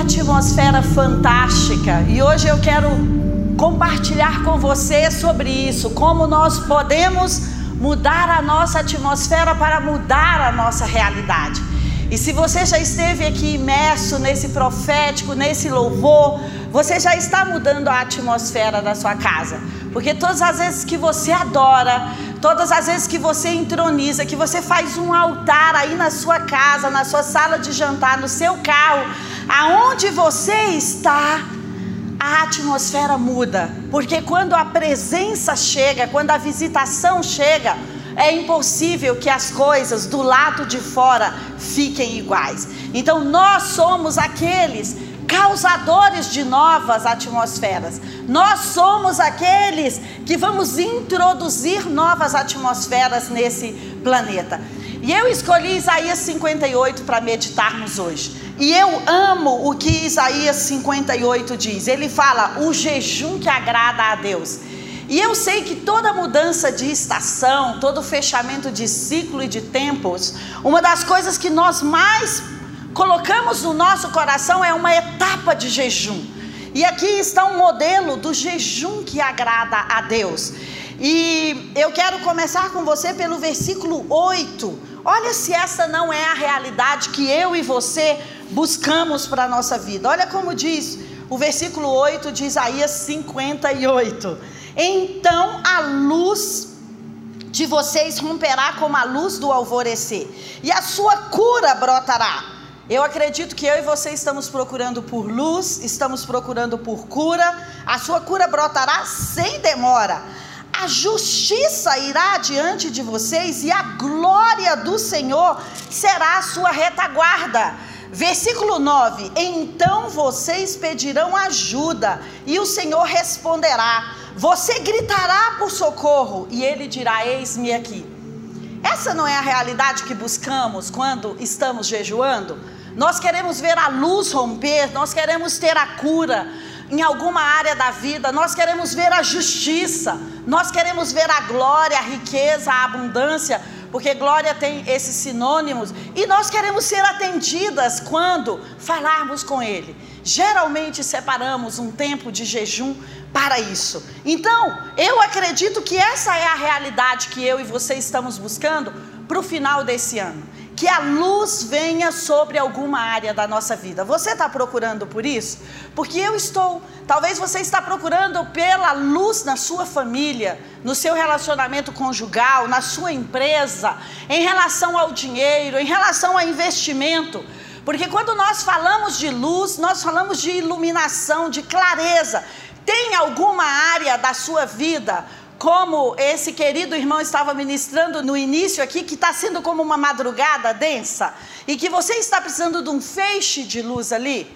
atmosfera fantástica! E hoje eu quero compartilhar com você sobre isso, como nós podemos mudar a nossa atmosfera para mudar a nossa realidade. E se você já esteve aqui imerso nesse profético, nesse louvor, você já está mudando a atmosfera da sua casa. Porque todas as vezes que você adora, todas as vezes que você entroniza, que você faz um altar aí na sua casa, na sua sala de jantar, no seu carro, aonde você está, a atmosfera muda. Porque quando a presença chega, quando a visitação chega, é impossível que as coisas do lado de fora fiquem iguais. Então nós somos aqueles causadores de novas atmosferas. Nós somos aqueles que vamos introduzir novas atmosferas nesse planeta. E eu escolhi Isaías 58 para meditarmos hoje. E eu amo o que Isaías 58 diz. Ele fala: o jejum que agrada a Deus. E eu sei que toda mudança de estação, todo fechamento de ciclo e de tempos, uma das coisas que nós mais colocamos no nosso coração é uma etapa de jejum. E aqui está um modelo do jejum que agrada a Deus. E eu quero começar com você pelo versículo 8. Olha se essa não é a realidade que eu e você buscamos para a nossa vida. Olha como diz o versículo 8 de Isaías 58. Então a luz de vocês romperá como a luz do alvorecer, e a sua cura brotará. Eu acredito que eu e você estamos procurando por luz, estamos procurando por cura, a sua cura brotará sem demora. A justiça irá diante de vocês e a glória do Senhor será a sua retaguarda. Versículo 9: Então vocês pedirão ajuda e o Senhor responderá você gritará por socorro e ele dirá: Eis-me aqui. Essa não é a realidade que buscamos quando estamos jejuando? Nós queremos ver a luz romper, nós queremos ter a cura em alguma área da vida, nós queremos ver a justiça, nós queremos ver a glória, a riqueza, a abundância, porque glória tem esses sinônimos, e nós queremos ser atendidas quando falarmos com Ele. Geralmente separamos um tempo de jejum para isso. Então, eu acredito que essa é a realidade que eu e você estamos buscando para o final desse ano. Que a luz venha sobre alguma área da nossa vida. Você está procurando por isso? Porque eu estou. Talvez você está procurando pela luz na sua família, no seu relacionamento conjugal, na sua empresa, em relação ao dinheiro, em relação ao investimento. Porque quando nós falamos de luz, nós falamos de iluminação, de clareza. Tem alguma área da sua vida, como esse querido irmão estava ministrando no início aqui, que está sendo como uma madrugada densa, e que você está precisando de um feixe de luz ali?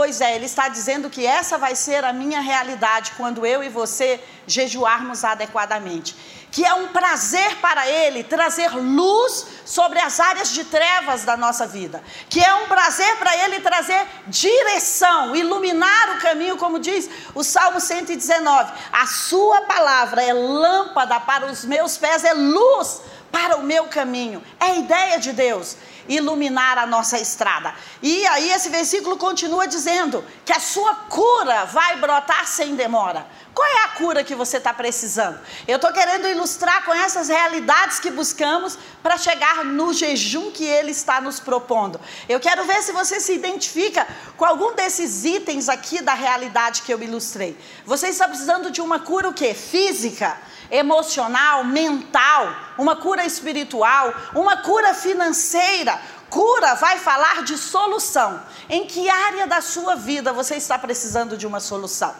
Pois é, ele está dizendo que essa vai ser a minha realidade quando eu e você jejuarmos adequadamente. Que é um prazer para Ele trazer luz sobre as áreas de trevas da nossa vida, que é um prazer para Ele trazer direção, iluminar o caminho, como diz o Salmo 119: a Sua palavra é lâmpada para os meus pés, é luz para o meu caminho, é a ideia de Deus iluminar a nossa estrada. E aí esse versículo continua dizendo que a sua cura vai brotar sem demora. Qual é a cura que você está precisando? Eu estou querendo ilustrar com essas realidades que buscamos para chegar no jejum que Ele está nos propondo. Eu quero ver se você se identifica com algum desses itens aqui da realidade que eu ilustrei. Você está precisando de uma cura o quê? Física, emocional, mental, uma cura espiritual, uma cura financeira. Cura vai falar de solução. Em que área da sua vida você está precisando de uma solução?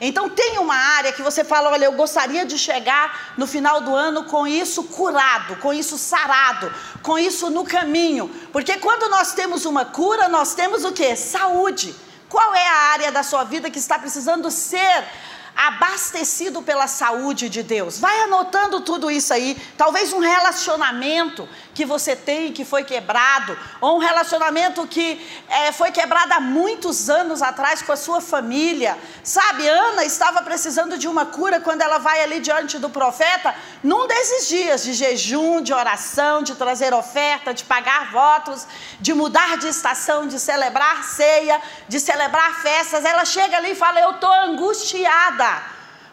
Então tem uma área que você fala, olha, eu gostaria de chegar no final do ano com isso curado, com isso sarado, com isso no caminho. Porque quando nós temos uma cura, nós temos o que? Saúde. Qual é a área da sua vida que está precisando ser abastecido pela saúde de Deus. Vai anotando tudo isso aí. Talvez um relacionamento que você tem que foi quebrado, ou um relacionamento que é, foi quebrado há muitos anos atrás com a sua família. Sabe, Ana estava precisando de uma cura quando ela vai ali diante do profeta, num desses dias de jejum, de oração, de trazer oferta, de pagar votos, de mudar de estação, de celebrar ceia, de celebrar festas. Ela chega ali e fala: Eu estou angustiada.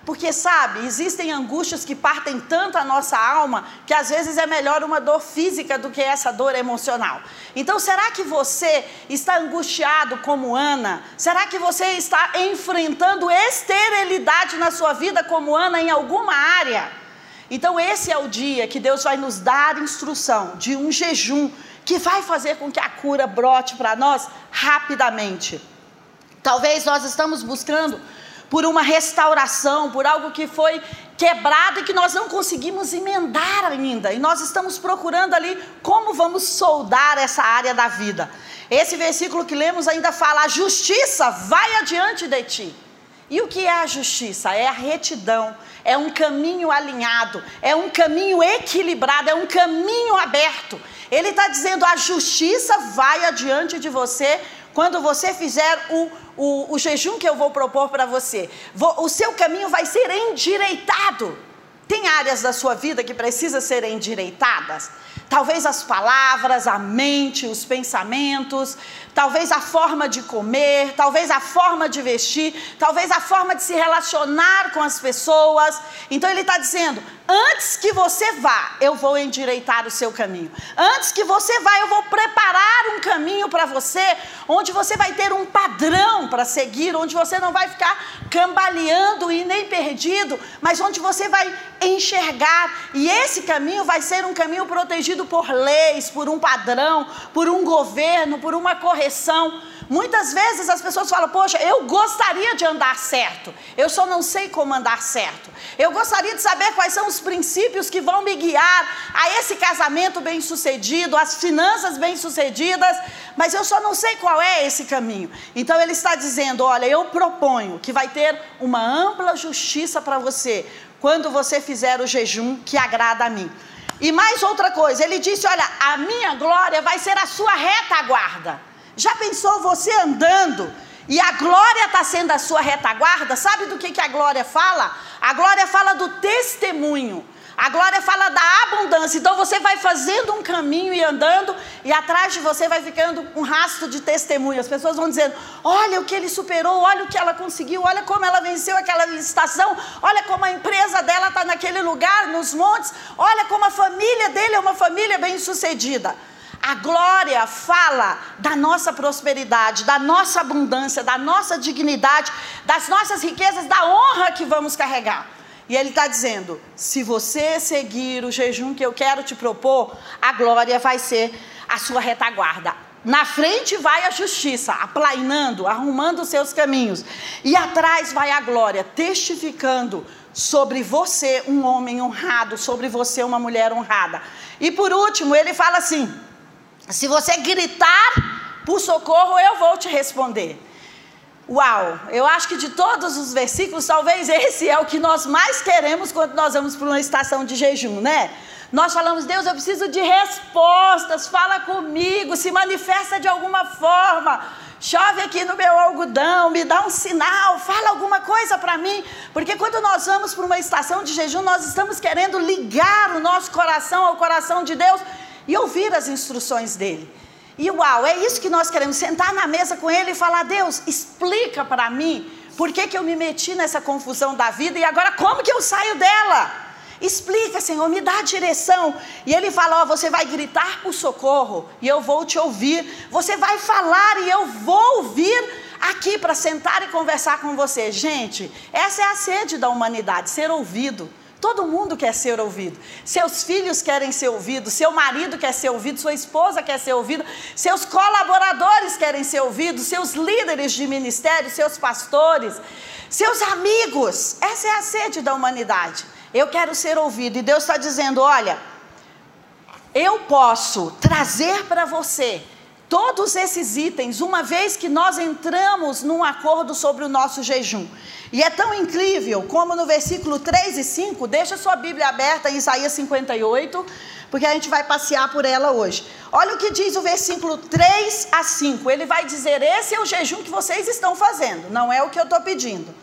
Porque, sabe, existem angústias que partem tanto a nossa alma que às vezes é melhor uma dor física do que essa dor emocional. Então, será que você está angustiado como Ana? Será que você está enfrentando esterilidade na sua vida como Ana em alguma área? Então, esse é o dia que Deus vai nos dar instrução de um jejum que vai fazer com que a cura brote para nós rapidamente. Talvez nós estamos buscando por uma restauração, por algo que foi quebrado e que nós não conseguimos emendar ainda. E nós estamos procurando ali como vamos soldar essa área da vida. Esse versículo que lemos ainda fala: a justiça vai adiante de ti. E o que é a justiça? É a retidão, é um caminho alinhado, é um caminho equilibrado, é um caminho aberto. Ele está dizendo: a justiça vai adiante de você quando você fizer o, o, o jejum que eu vou propor para você. Vou, o seu caminho vai ser endireitado. Tem áreas da sua vida que precisam ser endireitadas? Talvez as palavras, a mente, os pensamentos, talvez a forma de comer, talvez a forma de vestir, talvez a forma de se relacionar com as pessoas. Então ele está dizendo: antes que você vá, eu vou endireitar o seu caminho. Antes que você vá, eu vou preparar um caminho para você, onde você vai ter um padrão para seguir, onde você não vai ficar cambaleando e nem perdido, mas onde você vai enxergar. E esse caminho vai ser um caminho protegido por leis, por um padrão, por um governo, por uma correção. Muitas vezes as pessoas falam: Poxa, eu gostaria de andar certo, eu só não sei como andar certo. Eu gostaria de saber quais são os princípios que vão me guiar a esse casamento bem sucedido, as finanças bem sucedidas, mas eu só não sei qual é esse caminho. Então ele está dizendo: Olha, eu proponho que vai ter uma ampla justiça para você quando você fizer o jejum que agrada a mim. E mais outra coisa, ele disse: Olha, a minha glória vai ser a sua retaguarda. Já pensou você andando e a glória está sendo a sua retaguarda? Sabe do que, que a glória fala? A glória fala do testemunho. A glória fala da abundância. Então você vai fazendo um caminho e andando, e atrás de você vai ficando um rastro de testemunho. As pessoas vão dizendo: olha o que ele superou, olha o que ela conseguiu, olha como ela venceu aquela licitação, olha como a empresa dela está naquele lugar, nos montes, olha como a família dele é uma família bem sucedida. A glória fala da nossa prosperidade, da nossa abundância, da nossa dignidade, das nossas riquezas, da honra que vamos carregar. E ele está dizendo: se você seguir o jejum que eu quero te propor, a glória vai ser a sua retaguarda. Na frente vai a justiça, aplainando, arrumando os seus caminhos. E atrás vai a glória, testificando sobre você um homem honrado, sobre você uma mulher honrada. E por último, ele fala assim: se você gritar por socorro, eu vou te responder. Uau, eu acho que de todos os versículos, talvez esse é o que nós mais queremos quando nós vamos para uma estação de jejum, né? Nós falamos, Deus, eu preciso de respostas, fala comigo, se manifesta de alguma forma, chove aqui no meu algodão, me dá um sinal, fala alguma coisa para mim, porque quando nós vamos para uma estação de jejum, nós estamos querendo ligar o nosso coração ao coração de Deus e ouvir as instruções dele. E uau, é isso que nós queremos, sentar na mesa com ele e falar: Deus, explica para mim por que, que eu me meti nessa confusão da vida e agora como que eu saio dela? Explica, Senhor, me dá a direção. E ele fala: Ó, você vai gritar por socorro e eu vou te ouvir. Você vai falar e eu vou ouvir aqui para sentar e conversar com você. Gente, essa é a sede da humanidade, ser ouvido. Todo mundo quer ser ouvido. Seus filhos querem ser ouvidos, seu marido quer ser ouvido, sua esposa quer ser ouvida, seus colaboradores querem ser ouvidos, seus líderes de ministério, seus pastores, seus amigos. Essa é a sede da humanidade. Eu quero ser ouvido. E Deus está dizendo: olha, eu posso trazer para você todos esses itens, uma vez que nós entramos num acordo sobre o nosso jejum. E é tão incrível como no versículo 3 e 5, deixa sua Bíblia aberta em Isaías 58, porque a gente vai passear por ela hoje. Olha o que diz o versículo 3 a 5. Ele vai dizer: Esse é o jejum que vocês estão fazendo, não é o que eu estou pedindo.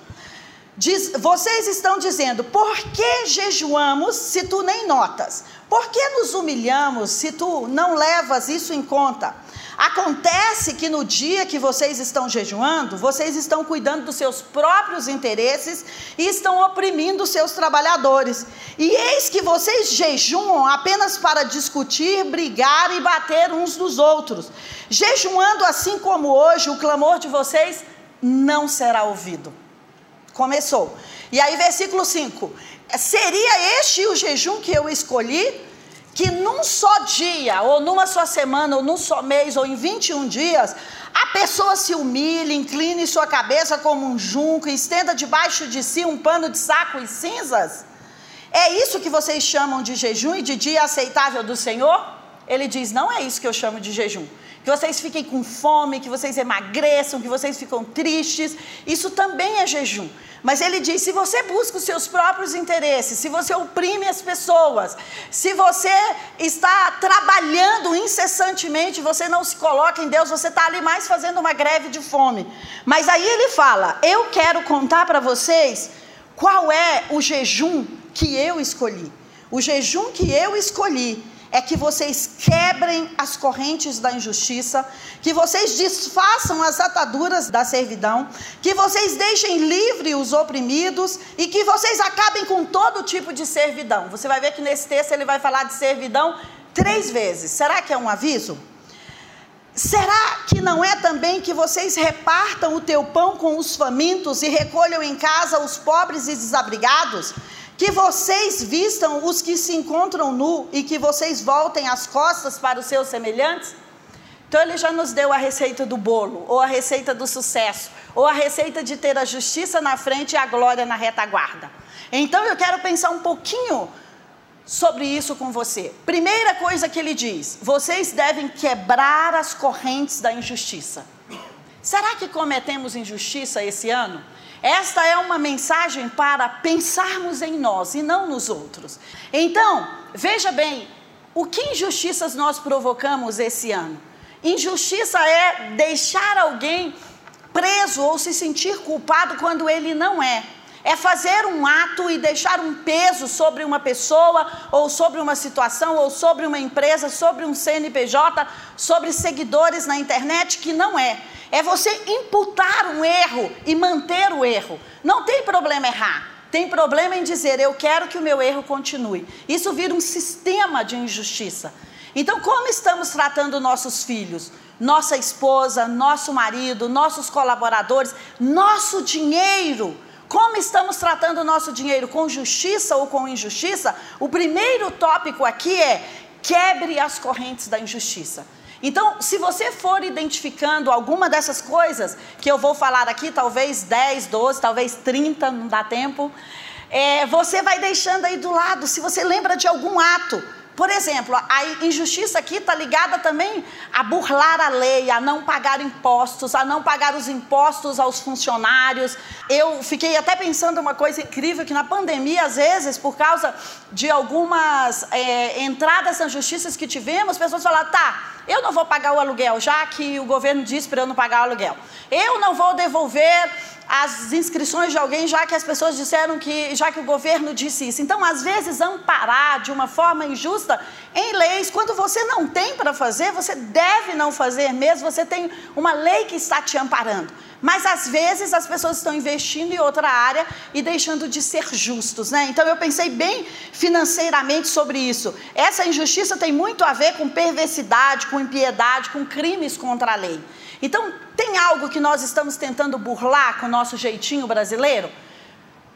Diz, vocês estão dizendo: Por que jejuamos se tu nem notas? Por que nos humilhamos se tu não levas isso em conta? Acontece que no dia que vocês estão jejuando, vocês estão cuidando dos seus próprios interesses e estão oprimindo os seus trabalhadores. E eis que vocês jejuam apenas para discutir, brigar e bater uns dos outros. Jejuando assim como hoje, o clamor de vocês não será ouvido. Começou. E aí, versículo 5: Seria este o jejum que eu escolhi? Que num só dia, ou numa só semana, ou num só mês, ou em 21 dias, a pessoa se humilhe, incline sua cabeça como um junco, estenda debaixo de si um pano de saco e cinzas? É isso que vocês chamam de jejum e de dia aceitável do Senhor? Ele diz: não é isso que eu chamo de jejum que vocês fiquem com fome, que vocês emagreçam, que vocês ficam tristes. Isso também é jejum. Mas ele diz: se você busca os seus próprios interesses, se você oprime as pessoas, se você está trabalhando incessantemente, você não se coloca em Deus, você está ali mais fazendo uma greve de fome. Mas aí ele fala: eu quero contar para vocês qual é o jejum que eu escolhi. O jejum que eu escolhi é que vocês quebrem as correntes da injustiça, que vocês desfaçam as ataduras da servidão, que vocês deixem livre os oprimidos e que vocês acabem com todo tipo de servidão. Você vai ver que nesse texto ele vai falar de servidão três vezes. Será que é um aviso? Será que não é também que vocês repartam o teu pão com os famintos e recolham em casa os pobres e desabrigados? Que vocês vistam os que se encontram nu e que vocês voltem as costas para os seus semelhantes? Então ele já nos deu a receita do bolo, ou a receita do sucesso, ou a receita de ter a justiça na frente e a glória na retaguarda. Então eu quero pensar um pouquinho sobre isso com você. Primeira coisa que ele diz: vocês devem quebrar as correntes da injustiça. Será que cometemos injustiça esse ano? Esta é uma mensagem para pensarmos em nós e não nos outros. Então, veja bem, o que injustiças nós provocamos esse ano? Injustiça é deixar alguém preso ou se sentir culpado quando ele não é. É fazer um ato e deixar um peso sobre uma pessoa, ou sobre uma situação, ou sobre uma empresa, sobre um CNPJ, sobre seguidores na internet que não é. É você imputar um erro e manter o erro. Não tem problema errar. Tem problema em dizer, eu quero que o meu erro continue. Isso vira um sistema de injustiça. Então, como estamos tratando nossos filhos? Nossa esposa, nosso marido, nossos colaboradores, nosso dinheiro. Como estamos tratando o nosso dinheiro? Com justiça ou com injustiça? O primeiro tópico aqui é quebre as correntes da injustiça. Então, se você for identificando alguma dessas coisas que eu vou falar aqui, talvez 10, 12, talvez 30, não dá tempo, é, você vai deixando aí do lado, se você lembra de algum ato por exemplo, a injustiça aqui está ligada também a burlar a lei, a não pagar impostos, a não pagar os impostos aos funcionários. Eu fiquei até pensando uma coisa incrível, que na pandemia, às vezes, por causa de algumas é, entradas nas justiças que tivemos, as pessoas falaram, tá, eu não vou pagar o aluguel, já que o governo disse para eu não pagar o aluguel. Eu não vou devolver as inscrições de alguém, já que as pessoas disseram que, já que o governo disse isso. Então, às vezes, amparar de uma forma injusta em leis, quando você não tem para fazer, você deve não fazer mesmo, você tem uma lei que está te amparando. Mas às vezes as pessoas estão investindo em outra área e deixando de ser justos, né? Então eu pensei bem financeiramente sobre isso. Essa injustiça tem muito a ver com perversidade, com impiedade, com crimes contra a lei. Então, tem algo que nós estamos tentando burlar com o nosso jeitinho brasileiro?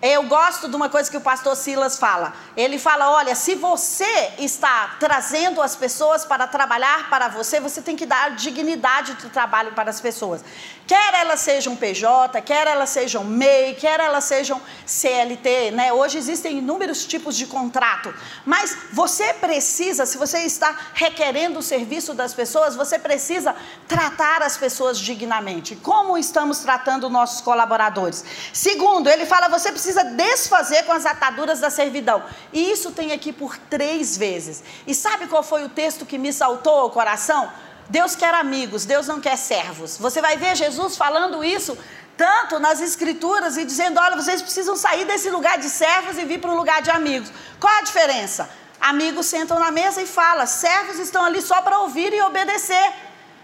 Eu gosto de uma coisa que o pastor Silas fala. Ele fala: olha, se você está trazendo as pessoas para trabalhar para você, você tem que dar dignidade de trabalho para as pessoas. Quer elas sejam PJ, quer elas sejam MEI, quer elas sejam CLT, né? Hoje existem inúmeros tipos de contrato. Mas você precisa, se você está requerendo o serviço das pessoas, você precisa tratar as pessoas dignamente. Como estamos tratando nossos colaboradores? Segundo, ele fala: você precisa desfazer com as ataduras da servidão. E isso tem aqui por três vezes. E sabe qual foi o texto que me saltou ao coração? Deus quer amigos, Deus não quer servos. Você vai ver Jesus falando isso tanto nas escrituras e dizendo: olha, vocês precisam sair desse lugar de servos e vir para um lugar de amigos. Qual a diferença? Amigos sentam na mesa e falam, servos estão ali só para ouvir e obedecer.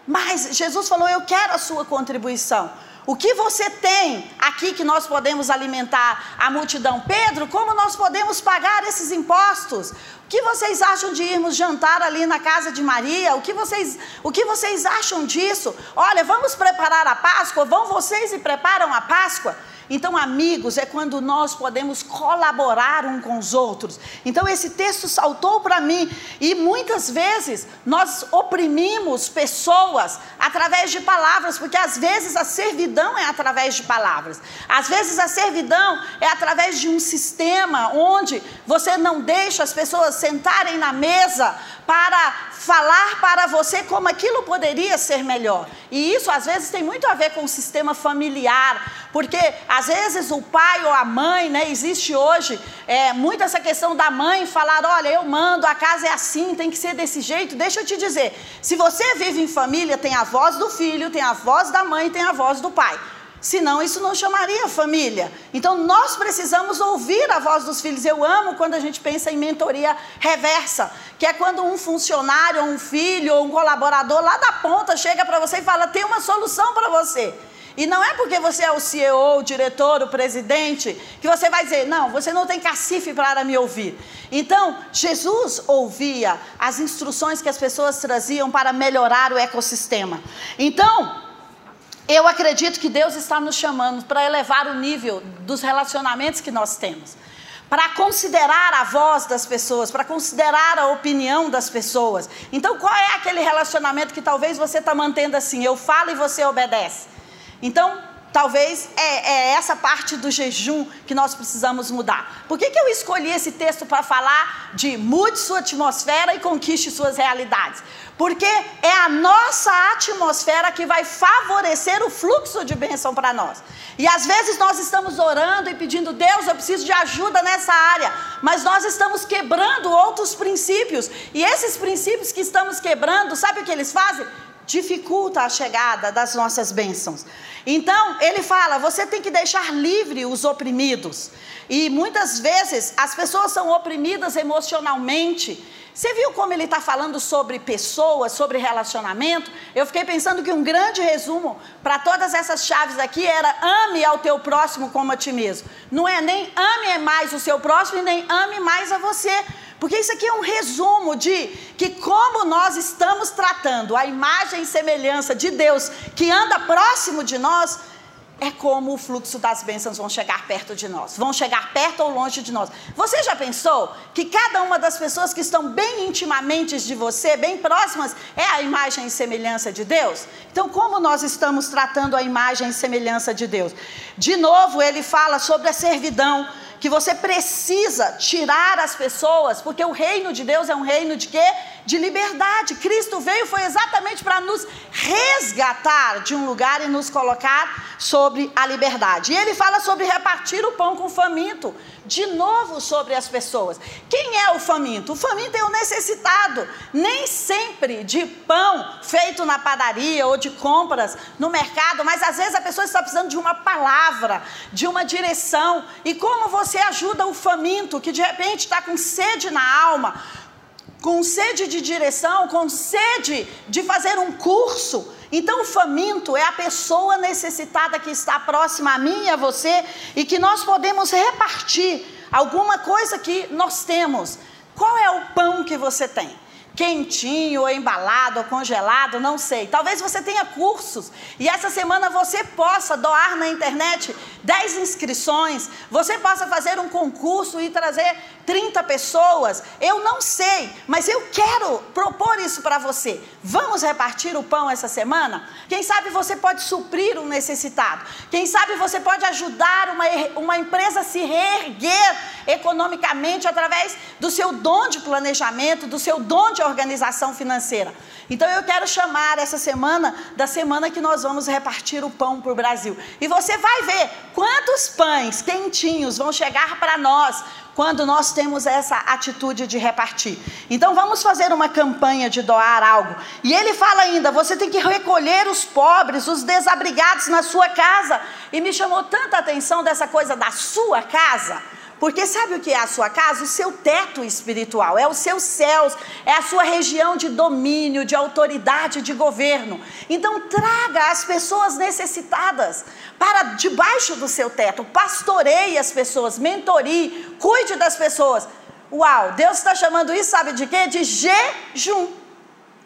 Mas Jesus falou: eu quero a sua contribuição. O que você tem aqui que nós podemos alimentar a multidão? Pedro, como nós podemos pagar esses impostos? O que vocês acham de irmos jantar ali na casa de Maria? O que vocês, o que vocês acham disso? Olha, vamos preparar a Páscoa? Vão vocês e preparam a Páscoa? Então, amigos, é quando nós podemos colaborar um com os outros. Então, esse texto saltou para mim e muitas vezes nós oprimimos pessoas através de palavras, porque às vezes a servidão é através de palavras. Às vezes a servidão é através de um sistema onde você não deixa as pessoas sentarem na mesa para falar para você como aquilo poderia ser melhor. E isso às vezes tem muito a ver com o sistema familiar, porque às vezes o pai ou a mãe, né, existe hoje é, muito essa questão da mãe falar: olha, eu mando, a casa é assim, tem que ser desse jeito. Deixa eu te dizer, se você vive em família, tem a voz do filho, tem a voz da mãe, tem a voz do pai. Senão isso não chamaria família. Então nós precisamos ouvir a voz dos filhos. Eu amo quando a gente pensa em mentoria reversa, que é quando um funcionário, um filho, ou um colaborador lá da ponta chega para você e fala: tem uma solução para você. E não é porque você é o CEO, o diretor, o presidente, que você vai dizer, não, você não tem cacife para me ouvir. Então, Jesus ouvia as instruções que as pessoas traziam para melhorar o ecossistema. Então, eu acredito que Deus está nos chamando para elevar o nível dos relacionamentos que nós temos, para considerar a voz das pessoas, para considerar a opinião das pessoas. Então, qual é aquele relacionamento que talvez você está mantendo assim? Eu falo e você obedece. Então, talvez é, é, essa parte do jejum que nós precisamos mudar. Por que, que eu escolhi esse texto para falar de mude sua atmosfera e conquiste suas realidades? Porque é a nossa atmosfera que vai favorecer o fluxo de bênção para nós. E às vezes nós estamos orando e pedindo, Deus, eu preciso de ajuda nessa área, mas nós estamos quebrando outros princípios. E esses princípios que estamos quebrando, sabe o que eles fazem? Dificulta a chegada das nossas bênçãos. Então, ele fala: você tem que deixar livre os oprimidos. E muitas vezes as pessoas são oprimidas emocionalmente você viu como ele está falando sobre pessoas, sobre relacionamento? Eu fiquei pensando que um grande resumo para todas essas chaves aqui era ame ao teu próximo como a ti mesmo. Não é nem ame mais o seu próximo e nem ame mais a você. Porque isso aqui é um resumo de que como nós estamos tratando a imagem e semelhança de Deus que anda próximo de nós, é como o fluxo das bênçãos vão chegar perto de nós, vão chegar perto ou longe de nós. Você já pensou que cada uma das pessoas que estão bem intimamente de você, bem próximas, é a imagem e semelhança de Deus? Então, como nós estamos tratando a imagem e semelhança de Deus? De novo, ele fala sobre a servidão que você precisa tirar as pessoas, porque o reino de Deus é um reino de quê? De liberdade. Cristo veio foi exatamente para nos resgatar de um lugar e nos colocar sobre a liberdade. E ele fala sobre repartir o pão com o faminto de novo sobre as pessoas. Quem é o faminto? O faminto é o necessitado. Nem sempre de pão feito na padaria ou de compras no mercado, mas às vezes a pessoa está precisando de uma palavra, de uma direção. E como você ajuda o faminto que de repente está com sede na alma? Com sede de direção, com sede de fazer um curso, então, o faminto é a pessoa necessitada que está próxima a mim e a você e que nós podemos repartir alguma coisa que nós temos. Qual é o pão que você tem? quentinho, ou embalado, ou congelado, não sei. Talvez você tenha cursos e essa semana você possa doar na internet 10 inscrições, você possa fazer um concurso e trazer 30 pessoas. Eu não sei, mas eu quero propor isso para você. Vamos repartir o pão essa semana? Quem sabe você pode suprir um necessitado. Quem sabe você pode ajudar uma, uma empresa a se reerguer economicamente através do seu dom de planejamento, do seu dom de organização financeira. Então eu quero chamar essa semana da semana que nós vamos repartir o pão para o Brasil. E você vai ver quantos pães quentinhos vão chegar para nós quando nós temos essa atitude de repartir. Então vamos fazer uma campanha de doar algo. E ele fala ainda: você tem que recolher os pobres, os desabrigados na sua casa. E me chamou tanta atenção dessa coisa da sua casa. Porque sabe o que é a sua casa? O seu teto espiritual, é os seus céus, é a sua região de domínio, de autoridade, de governo. Então traga as pessoas necessitadas para debaixo do seu teto, pastoreie as pessoas, mentorie, cuide das pessoas. Uau, Deus está chamando isso, sabe de quê? De jejum.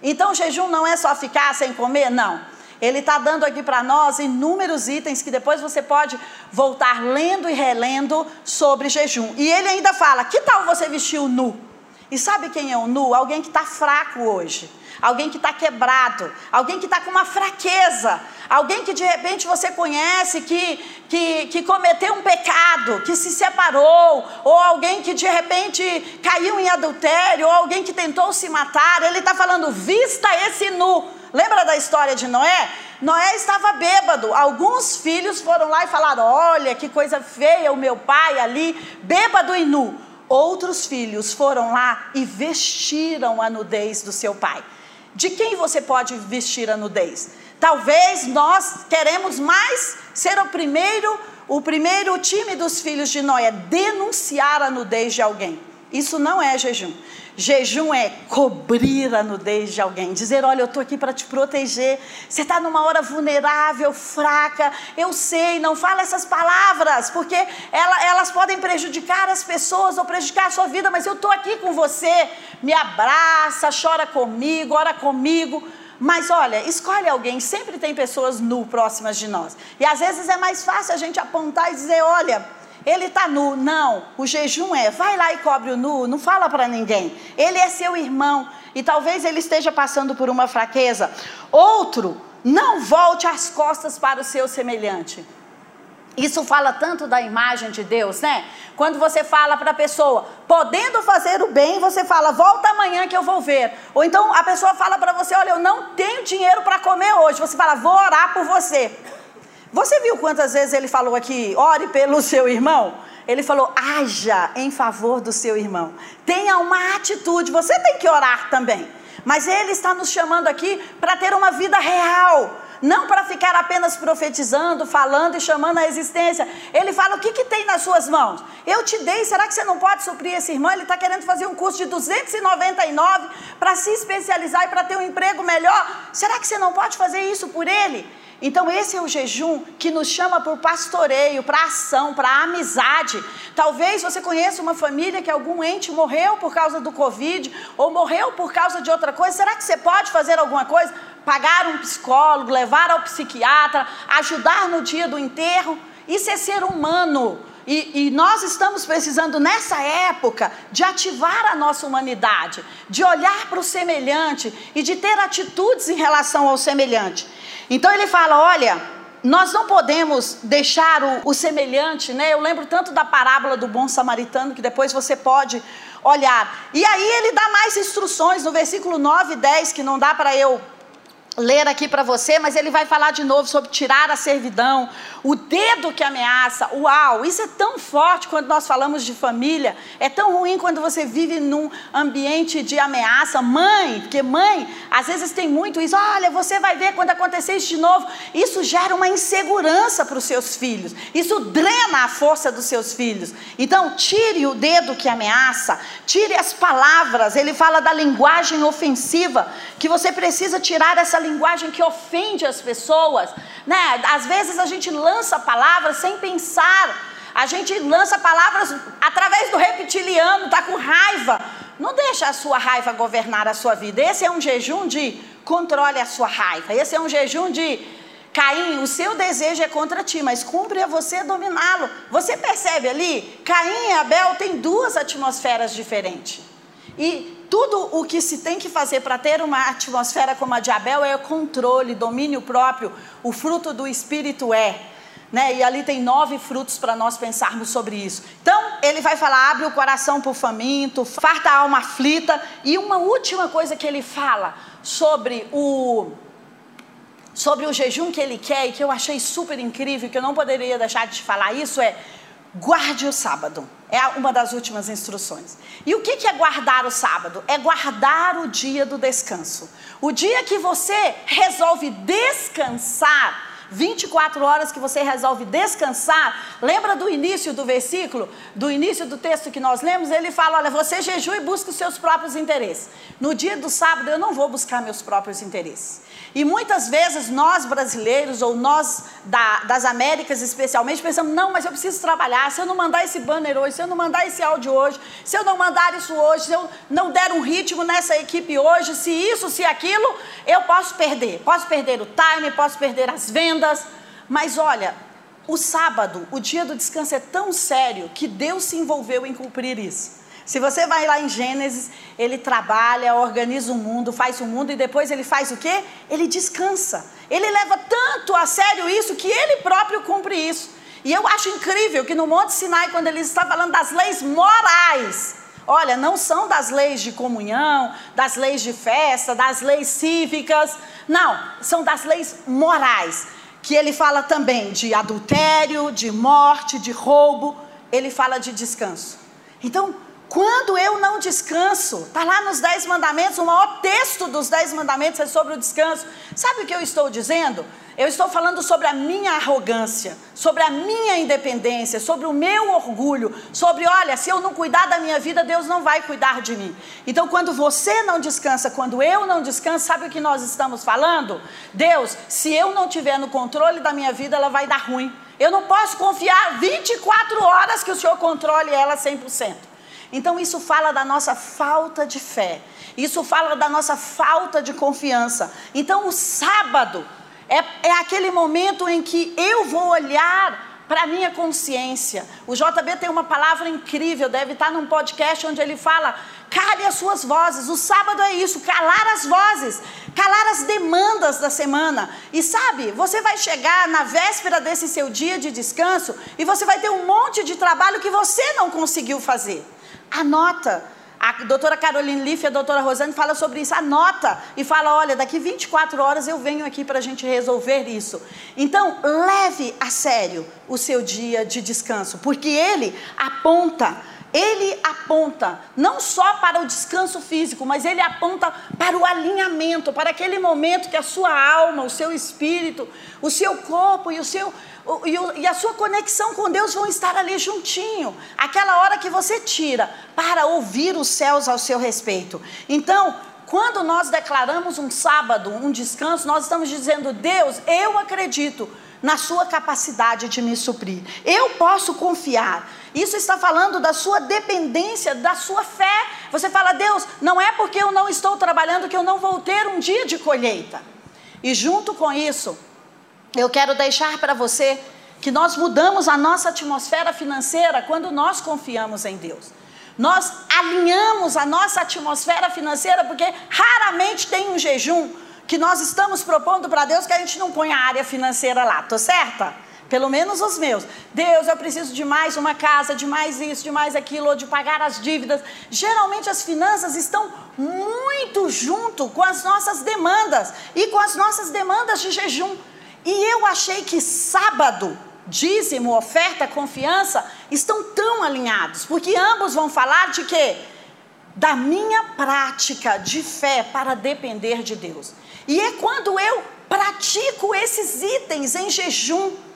Então, jejum não é só ficar sem comer, não. Ele está dando aqui para nós inúmeros itens que depois você pode voltar lendo e relendo sobre jejum. E ele ainda fala: que tal você vestir o nu? E sabe quem é o nu? Alguém que está fraco hoje, alguém que está quebrado, alguém que está com uma fraqueza, alguém que de repente você conhece que, que, que cometeu um pecado, que se separou, ou alguém que de repente caiu em adultério, ou alguém que tentou se matar. Ele está falando: vista esse nu. Lembra da história de Noé? Noé estava bêbado. Alguns filhos foram lá e falaram: Olha que coisa feia o meu pai ali, bêbado e nu. Outros filhos foram lá e vestiram a nudez do seu pai. De quem você pode vestir a nudez? Talvez nós queremos mais ser o primeiro, o primeiro time dos filhos de Noé, denunciar a nudez de alguém. Isso não é jejum. Jejum é cobrir a nudez de alguém, dizer: Olha, eu estou aqui para te proteger. Você está numa hora vulnerável, fraca. Eu sei, não fala essas palavras, porque ela, elas podem prejudicar as pessoas ou prejudicar a sua vida, mas eu estou aqui com você. Me abraça, chora comigo, ora comigo. Mas olha, escolhe alguém, sempre tem pessoas nu próximas de nós. E às vezes é mais fácil a gente apontar e dizer: Olha ele está nu. Não, o jejum é, vai lá e cobre o nu, não fala para ninguém. Ele é seu irmão e talvez ele esteja passando por uma fraqueza. Outro, não volte as costas para o seu semelhante. Isso fala tanto da imagem de Deus, né? Quando você fala para a pessoa, podendo fazer o bem, você fala, volta amanhã que eu vou ver. Ou então a pessoa fala para você, olha, eu não tenho dinheiro para comer hoje. Você fala, vou orar por você. Você viu quantas vezes ele falou aqui, ore pelo seu irmão? Ele falou, haja em favor do seu irmão. Tenha uma atitude, você tem que orar também. Mas ele está nos chamando aqui para ter uma vida real. Não para ficar apenas profetizando, falando e chamando a existência. Ele fala: o que, que tem nas suas mãos? Eu te dei, será que você não pode suprir esse irmão? Ele está querendo fazer um curso de 299 para se especializar e para ter um emprego melhor. Será que você não pode fazer isso por ele? Então, esse é o jejum que nos chama para o pastoreio, para ação, para amizade. Talvez você conheça uma família que algum ente morreu por causa do Covid ou morreu por causa de outra coisa. Será que você pode fazer alguma coisa? Pagar um psicólogo, levar ao psiquiatra, ajudar no dia do enterro? Isso é ser humano. E, e, nós estamos precisando, nessa época, de ativar a nossa humanidade, de olhar para o semelhante e de ter atitudes em relação ao semelhante. Então ele fala: olha, nós não podemos deixar o, o, semelhante, né? Eu lembro tanto da parábola do bom samaritano, que depois você pode olhar. E aí ele dá mais instruções no versículo 9 e 10, que não dá para eu ler aqui para você, mas ele vai falar de novo sobre tirar a servidão, o dedo que ameaça. Uau, isso é tão forte quando nós falamos de família, é tão ruim quando você vive num ambiente de ameaça. Mãe, porque mãe, às vezes tem muito isso. Olha, você vai ver quando acontecer isso de novo. Isso gera uma insegurança para os seus filhos, isso drena a força dos seus filhos. Então, tire o dedo que ameaça, tire as palavras. Ele fala da linguagem ofensiva, que você precisa tirar essa linguagem linguagem que ofende as pessoas, né? Às vezes a gente lança palavras sem pensar, a gente lança palavras através do reptiliano, tá com raiva, não deixa a sua raiva governar a sua vida. Esse é um jejum de controle a sua raiva. Esse é um jejum de Caim, o seu desejo é contra ti, mas cumpre a você dominá-lo. Você percebe ali? Caim e Abel têm duas atmosferas diferentes. E tudo o que se tem que fazer para ter uma atmosfera como a de Abel é controle, domínio próprio. O fruto do Espírito é. Né? E ali tem nove frutos para nós pensarmos sobre isso. Então, ele vai falar: abre o coração para o faminto, farta a alma aflita. E uma última coisa que ele fala sobre o sobre o jejum que ele quer e que eu achei super incrível, que eu não poderia deixar de falar isso é guarde o sábado. É uma das últimas instruções. E o que é guardar o sábado? É guardar o dia do descanso. O dia que você resolve descansar 24 horas que você resolve descansar. Lembra do início do versículo, do início do texto que nós lemos? Ele fala: Olha, você jejua e busca os seus próprios interesses. No dia do sábado, eu não vou buscar meus próprios interesses. E muitas vezes nós brasileiros, ou nós da, das Américas especialmente, pensamos: não, mas eu preciso trabalhar. Se eu não mandar esse banner hoje, se eu não mandar esse áudio hoje, se eu não mandar isso hoje, se eu não der um ritmo nessa equipe hoje, se isso, se aquilo, eu posso perder. Posso perder o time, posso perder as vendas. Mas olha, o sábado, o dia do descanso é tão sério que Deus se envolveu em cumprir isso. Se você vai lá em Gênesis, ele trabalha, organiza o mundo, faz o mundo e depois ele faz o quê? Ele descansa. Ele leva tanto a sério isso que ele próprio cumpre isso. E eu acho incrível que no Monte Sinai, quando ele está falando das leis morais, olha, não são das leis de comunhão, das leis de festa, das leis cívicas, não, são das leis morais. Que ele fala também de adultério, de morte, de roubo, ele fala de descanso. Então, quando eu não descanso, está lá nos Dez Mandamentos, o maior texto dos Dez Mandamentos é sobre o descanso. Sabe o que eu estou dizendo? Eu estou falando sobre a minha arrogância, sobre a minha independência, sobre o meu orgulho, sobre, olha, se eu não cuidar da minha vida, Deus não vai cuidar de mim. Então, quando você não descansa, quando eu não descanso, sabe o que nós estamos falando? Deus, se eu não tiver no controle da minha vida, ela vai dar ruim. Eu não posso confiar 24 horas que o Senhor controle ela 100%. Então isso fala da nossa falta de fé. Isso fala da nossa falta de confiança. Então o sábado é, é aquele momento em que eu vou olhar para a minha consciência. O JB tem uma palavra incrível, deve estar num podcast onde ele fala: cale as suas vozes. O sábado é isso, calar as vozes, calar as demandas da semana. E sabe, você vai chegar na véspera desse seu dia de descanso e você vai ter um monte de trabalho que você não conseguiu fazer. Anota. A doutora Caroline Leaf e a doutora Rosane falam sobre isso. Anota e fala: olha, daqui 24 horas eu venho aqui para a gente resolver isso. Então, leve a sério o seu dia de descanso, porque ele aponta ele aponta não só para o descanso físico, mas ele aponta para o alinhamento, para aquele momento que a sua alma, o seu espírito, o seu corpo e o seu e, a sua conexão com Deus vão estar ali juntinho. Aquela hora que você tira para ouvir os céus ao seu respeito. Então, quando nós declaramos um sábado, um descanso, nós estamos dizendo: Deus, eu acredito na sua capacidade de me suprir. Eu posso confiar. Isso está falando da sua dependência, da sua fé. Você fala: Deus, não é porque eu não estou trabalhando que eu não vou ter um dia de colheita. E junto com isso, eu quero deixar para você que nós mudamos a nossa atmosfera financeira quando nós confiamos em Deus. Nós alinhamos a nossa atmosfera financeira porque raramente tem um jejum que nós estamos propondo para Deus que a gente não põe a área financeira lá, tô certa? Pelo menos os meus. Deus, eu preciso de mais uma casa, de mais isso, de mais aquilo, ou de pagar as dívidas. Geralmente as finanças estão muito junto com as nossas demandas e com as nossas demandas de jejum. E eu achei que sábado, dízimo, oferta, confiança estão tão alinhados, porque ambos vão falar de quê? Da minha prática de fé para depender de Deus. E é quando eu pratico esses itens em jejum,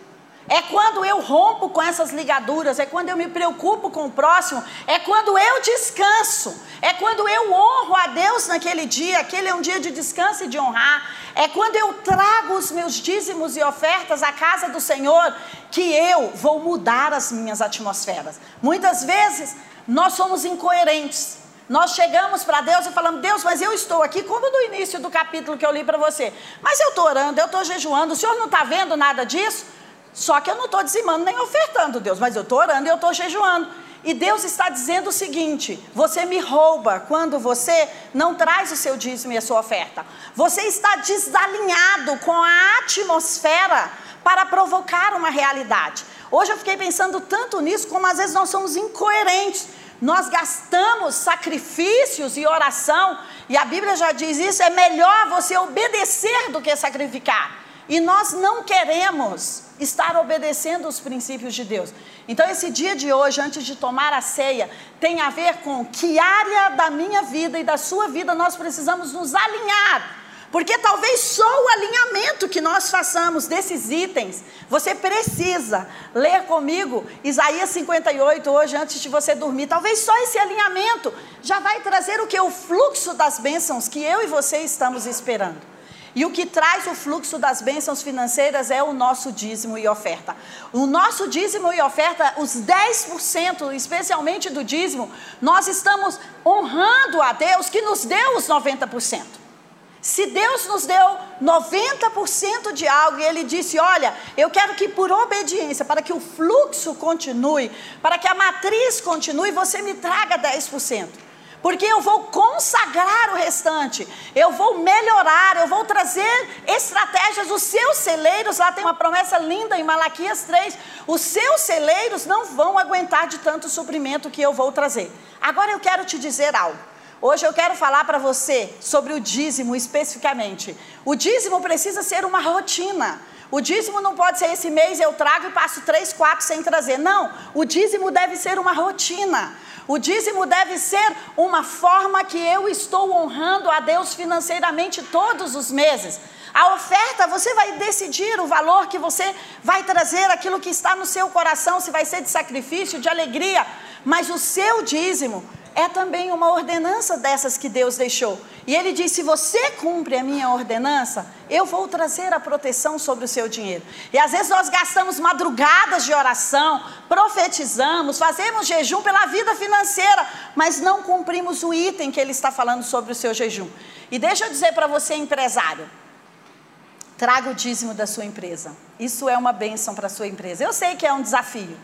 é quando eu rompo com essas ligaduras, é quando eu me preocupo com o próximo, é quando eu descanso, é quando eu honro a Deus naquele dia, aquele é um dia de descanso e de honrar, é quando eu trago os meus dízimos e ofertas à casa do Senhor que eu vou mudar as minhas atmosferas. Muitas vezes nós somos incoerentes. nós chegamos para Deus e falamos: Deus, mas eu estou aqui, como no início do capítulo que eu li para você. Mas eu estou orando, eu estou jejuando, o senhor não está vendo nada disso? Só que eu não estou dizimando nem ofertando, Deus, mas eu estou orando e eu estou jejuando. E Deus está dizendo o seguinte: você me rouba quando você não traz o seu dízimo e a sua oferta. Você está desalinhado com a atmosfera para provocar uma realidade. Hoje eu fiquei pensando tanto nisso, como às vezes nós somos incoerentes. Nós gastamos sacrifícios e oração, e a Bíblia já diz isso: é melhor você obedecer do que sacrificar. E nós não queremos estar obedecendo os princípios de Deus. Então, esse dia de hoje, antes de tomar a ceia, tem a ver com que área da minha vida e da sua vida nós precisamos nos alinhar. Porque talvez só o alinhamento que nós façamos desses itens, você precisa ler comigo Isaías 58 hoje antes de você dormir. Talvez só esse alinhamento já vai trazer o que? O fluxo das bênçãos que eu e você estamos esperando. E o que traz o fluxo das bênçãos financeiras é o nosso dízimo e oferta. O nosso dízimo e oferta, os 10%, especialmente do dízimo, nós estamos honrando a Deus que nos deu os 90%. Se Deus nos deu 90% de algo e Ele disse: Olha, eu quero que por obediência, para que o fluxo continue, para que a matriz continue, você me traga 10% porque eu vou consagrar o restante, eu vou melhorar, eu vou trazer estratégias. Os seus celeiros, lá tem uma promessa linda em Malaquias 3: os seus celeiros não vão aguentar de tanto suprimento que eu vou trazer. Agora eu quero te dizer algo. Hoje eu quero falar para você sobre o dízimo especificamente. O dízimo precisa ser uma rotina. O dízimo não pode ser esse mês eu trago e passo três, quatro sem trazer. Não, o dízimo deve ser uma rotina. O dízimo deve ser uma forma que eu estou honrando a Deus financeiramente todos os meses. A oferta, você vai decidir o valor que você vai trazer, aquilo que está no seu coração, se vai ser de sacrifício, de alegria, mas o seu dízimo é também uma ordenança dessas que Deus deixou. E ele diz: se você cumpre a minha ordenança, eu vou trazer a proteção sobre o seu dinheiro. E às vezes nós gastamos madrugadas de oração, profetizamos, fazemos jejum pela vida financeira, mas não cumprimos o item que ele está falando sobre o seu jejum. E deixa eu dizer para você, empresário. Traga o dízimo da sua empresa. Isso é uma bênção para a sua empresa. Eu sei que é um desafio.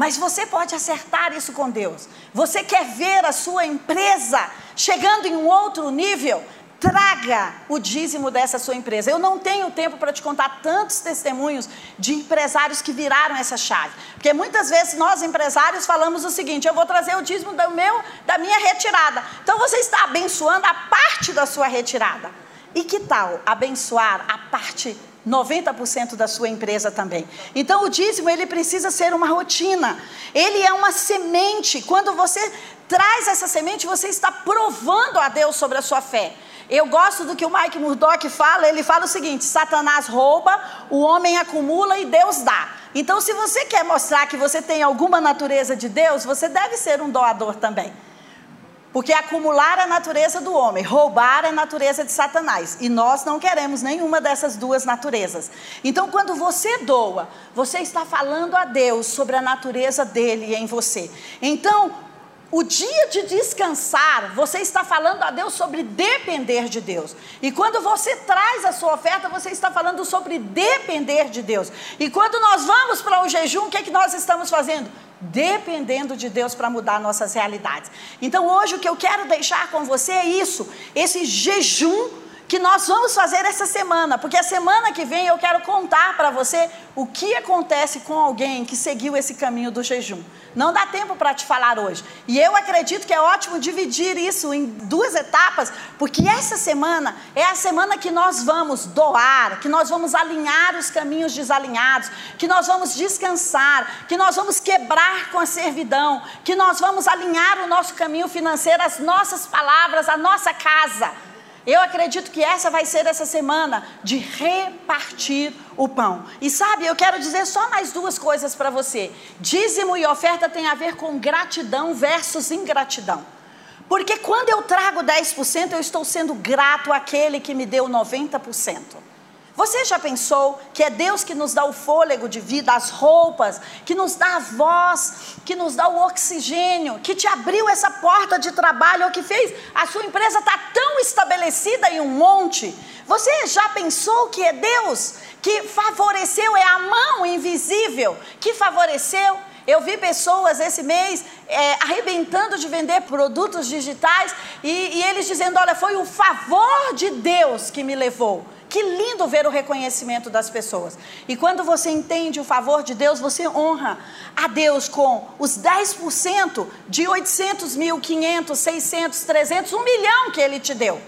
Mas você pode acertar isso com Deus. Você quer ver a sua empresa chegando em um outro nível? Traga o dízimo dessa sua empresa. Eu não tenho tempo para te contar tantos testemunhos de empresários que viraram essa chave. Porque muitas vezes nós empresários falamos o seguinte: eu vou trazer o dízimo do meu, da minha retirada. Então você está abençoando a parte da sua retirada. E que tal abençoar a parte 90% da sua empresa também. Então o dízimo ele precisa ser uma rotina. Ele é uma semente. Quando você traz essa semente, você está provando a Deus sobre a sua fé. Eu gosto do que o Mike Murdock fala, ele fala o seguinte: Satanás rouba, o homem acumula e Deus dá. Então, se você quer mostrar que você tem alguma natureza de Deus, você deve ser um doador também. Porque acumular a natureza do homem, roubar a natureza de Satanás. E nós não queremos nenhuma dessas duas naturezas. Então, quando você doa, você está falando a Deus sobre a natureza dele em você. Então, o dia de descansar, você está falando a Deus sobre depender de Deus. E quando você traz a sua oferta, você está falando sobre depender de Deus. E quando nós vamos para o jejum, o que, é que nós estamos fazendo? Dependendo de Deus para mudar nossas realidades. Então hoje o que eu quero deixar com você é isso, esse jejum que nós vamos fazer essa semana, porque a semana que vem eu quero contar para você o que acontece com alguém que seguiu esse caminho do jejum. Não dá tempo para te falar hoje. E eu acredito que é ótimo dividir isso em duas etapas, porque essa semana é a semana que nós vamos doar, que nós vamos alinhar os caminhos desalinhados, que nós vamos descansar, que nós vamos quebrar com a servidão, que nós vamos alinhar o nosso caminho financeiro, as nossas palavras, a nossa casa. Eu acredito que essa vai ser essa semana de repartir o pão. E sabe, eu quero dizer só mais duas coisas para você. Dízimo e oferta tem a ver com gratidão versus ingratidão. Porque quando eu trago 10%, eu estou sendo grato àquele que me deu 90%. Você já pensou que é Deus que nos dá o fôlego de vida, as roupas, que nos dá a voz, que nos dá o oxigênio, que te abriu essa porta de trabalho, ou que fez a sua empresa tá tão estabelecida em um monte? Você já pensou que é Deus que favoreceu, é a mão invisível que favoreceu? Eu vi pessoas esse mês é, arrebentando de vender produtos digitais e, e eles dizendo: Olha, foi o favor de Deus que me levou. Que lindo ver o reconhecimento das pessoas. E quando você entende o favor de Deus, você honra a Deus com os 10% de 800 mil, 500, 600, 300, 1 milhão que Ele te deu.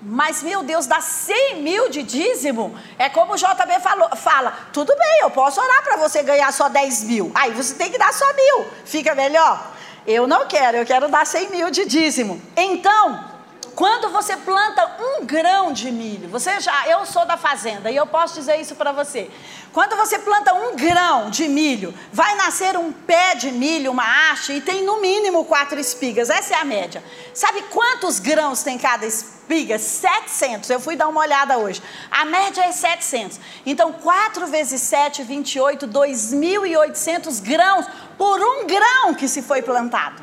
Mas, meu Deus, dá 100 mil de dízimo. É como o JB falou, fala: tudo bem, eu posso orar para você ganhar só 10 mil. Aí você tem que dar só mil. Fica melhor? Eu não quero, eu quero dar 100 mil de dízimo. Então, quando você planta um grão de milho, você já, eu sou da fazenda e eu posso dizer isso para você. Quando você planta um grão de milho, vai nascer um pé de milho, uma haste, e tem no mínimo quatro espigas. Essa é a média. Sabe quantos grãos tem cada espiga? 700. Eu fui dar uma olhada hoje. A média é 700. Então, 4 vezes 7, 28, 2.800 grãos por um grão que se foi plantado.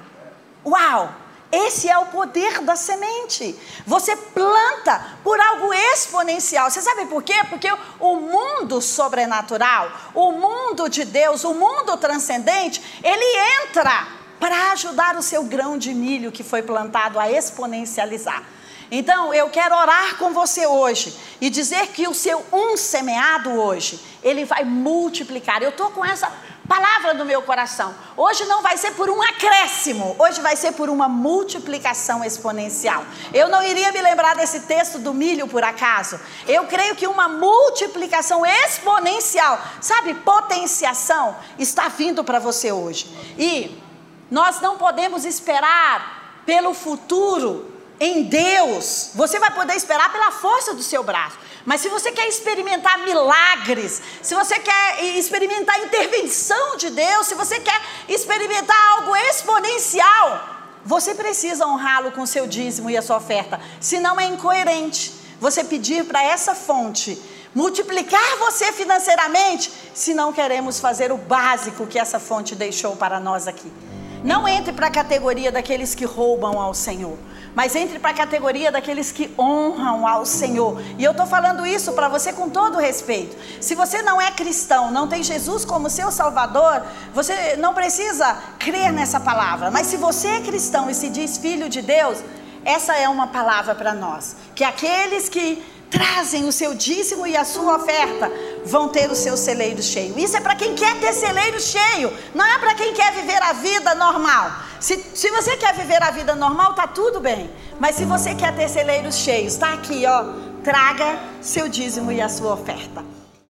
Uau! Esse é o poder da semente. Você planta por algo exponencial. Você sabe por quê? Porque o mundo sobrenatural, o mundo de Deus, o mundo transcendente, ele entra para ajudar o seu grão de milho que foi plantado a exponencializar. Então, eu quero orar com você hoje e dizer que o seu um semeado hoje, ele vai multiplicar. Eu estou com essa palavra do meu coração. Hoje não vai ser por um acréscimo, hoje vai ser por uma multiplicação exponencial. Eu não iria me lembrar desse texto do milho por acaso. Eu creio que uma multiplicação exponencial, sabe, potenciação, está vindo para você hoje. E nós não podemos esperar pelo futuro em Deus. Você vai poder esperar pela força do seu braço. Mas se você quer experimentar milagres, se você quer experimentar intervenção de Deus, se você quer experimentar algo exponencial, você precisa honrá-lo com seu dízimo e a sua oferta. Senão é incoerente você pedir para essa fonte multiplicar você financeiramente, se não queremos fazer o básico que essa fonte deixou para nós aqui. Não entre para a categoria daqueles que roubam ao Senhor mas entre para a categoria daqueles que honram ao Senhor. E eu estou falando isso para você com todo respeito. Se você não é cristão, não tem Jesus como seu Salvador, você não precisa crer nessa palavra. Mas se você é cristão e se diz filho de Deus, essa é uma palavra para nós. Que aqueles que trazem o seu dízimo e a sua oferta vão ter o seu celeiro cheio. Isso é para quem quer ter celeiro cheio, não é para quem quer viver a vida normal. Se, se você quer viver a vida normal, tá tudo bem. Mas se você quer ter celeiros cheios, está aqui, ó. Traga seu dízimo e a sua oferta.